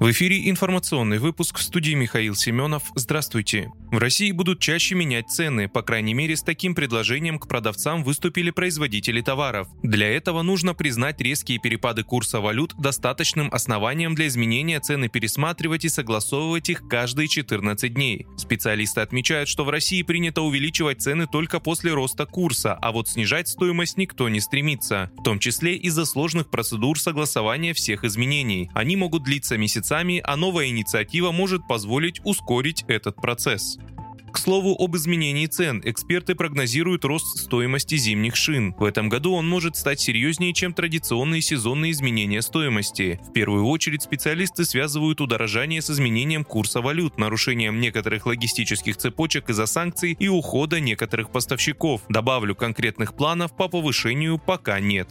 В эфире информационный выпуск в студии Михаил Семенов. Здравствуйте. В России будут чаще менять цены. По крайней мере, с таким предложением к продавцам выступили производители товаров. Для этого нужно признать резкие перепады курса валют достаточным основанием для изменения цены пересматривать и согласовывать их каждые 14 дней. Специалисты отмечают, что в России принято увеличивать цены только после роста курса, а вот снижать стоимость никто не стремится. В том числе из-за сложных процедур согласования всех изменений. Они могут длиться месяцами месяцами, а новая инициатива может позволить ускорить этот процесс. К слову об изменении цен, эксперты прогнозируют рост стоимости зимних шин. В этом году он может стать серьезнее, чем традиционные сезонные изменения стоимости. В первую очередь специалисты связывают удорожание с изменением курса валют, нарушением некоторых логистических цепочек из-за санкций и ухода некоторых поставщиков. Добавлю, конкретных планов по повышению пока нет.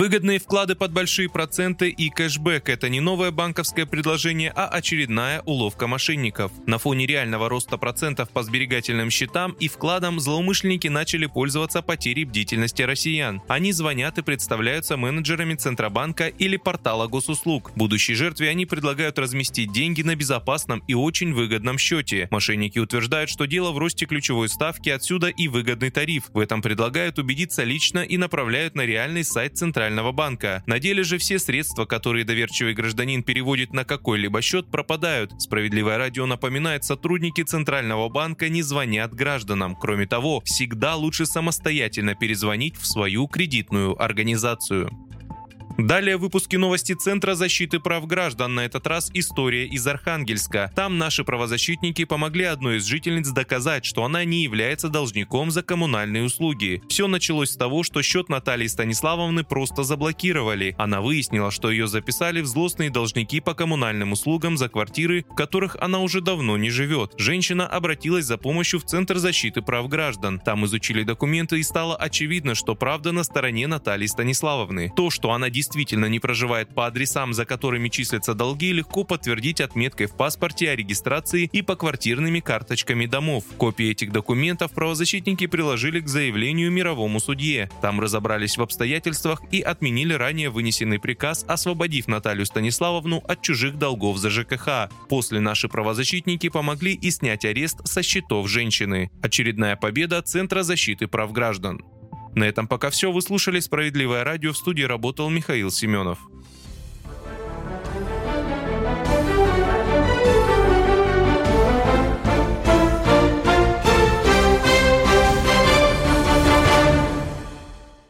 Выгодные вклады под большие проценты и кэшбэк – это не новое банковское предложение, а очередная уловка мошенников. На фоне реального роста процентов по сберегательным счетам и вкладам злоумышленники начали пользоваться потерей бдительности россиян. Они звонят и представляются менеджерами Центробанка или портала госуслуг. Будущей жертве они предлагают разместить деньги на безопасном и очень выгодном счете. Мошенники утверждают, что дело в росте ключевой ставки, отсюда и выгодный тариф. В этом предлагают убедиться лично и направляют на реальный сайт Центробанка Центрального банка. На деле же все средства, которые доверчивый гражданин переводит на какой-либо счет, пропадают. Справедливое радио напоминает, сотрудники Центрального банка не звонят гражданам. Кроме того, всегда лучше самостоятельно перезвонить в свою кредитную организацию. Далее выпуски новости Центра защиты прав граждан, на этот раз история из Архангельска. Там наши правозащитники помогли одной из жительниц доказать, что она не является должником за коммунальные услуги. Все началось с того, что счет Натальи Станиславовны просто заблокировали. Она выяснила, что ее записали в злостные должники по коммунальным услугам за квартиры, в которых она уже давно не живет. Женщина обратилась за помощью в Центр защиты прав граждан. Там изучили документы и стало очевидно, что правда на стороне Натальи Станиславовны. То, что она действительно действительно не проживает по адресам, за которыми числятся долги, легко подтвердить отметкой в паспорте о регистрации и по квартирными карточками домов. Копии этих документов правозащитники приложили к заявлению мировому судье. Там разобрались в обстоятельствах и отменили ранее вынесенный приказ, освободив Наталью Станиславовну от чужих долгов за ЖКХ. После наши правозащитники помогли и снять арест со счетов женщины. Очередная победа Центра защиты прав граждан. На этом пока все. Вы слушали «Справедливое радио». В студии работал Михаил Семенов.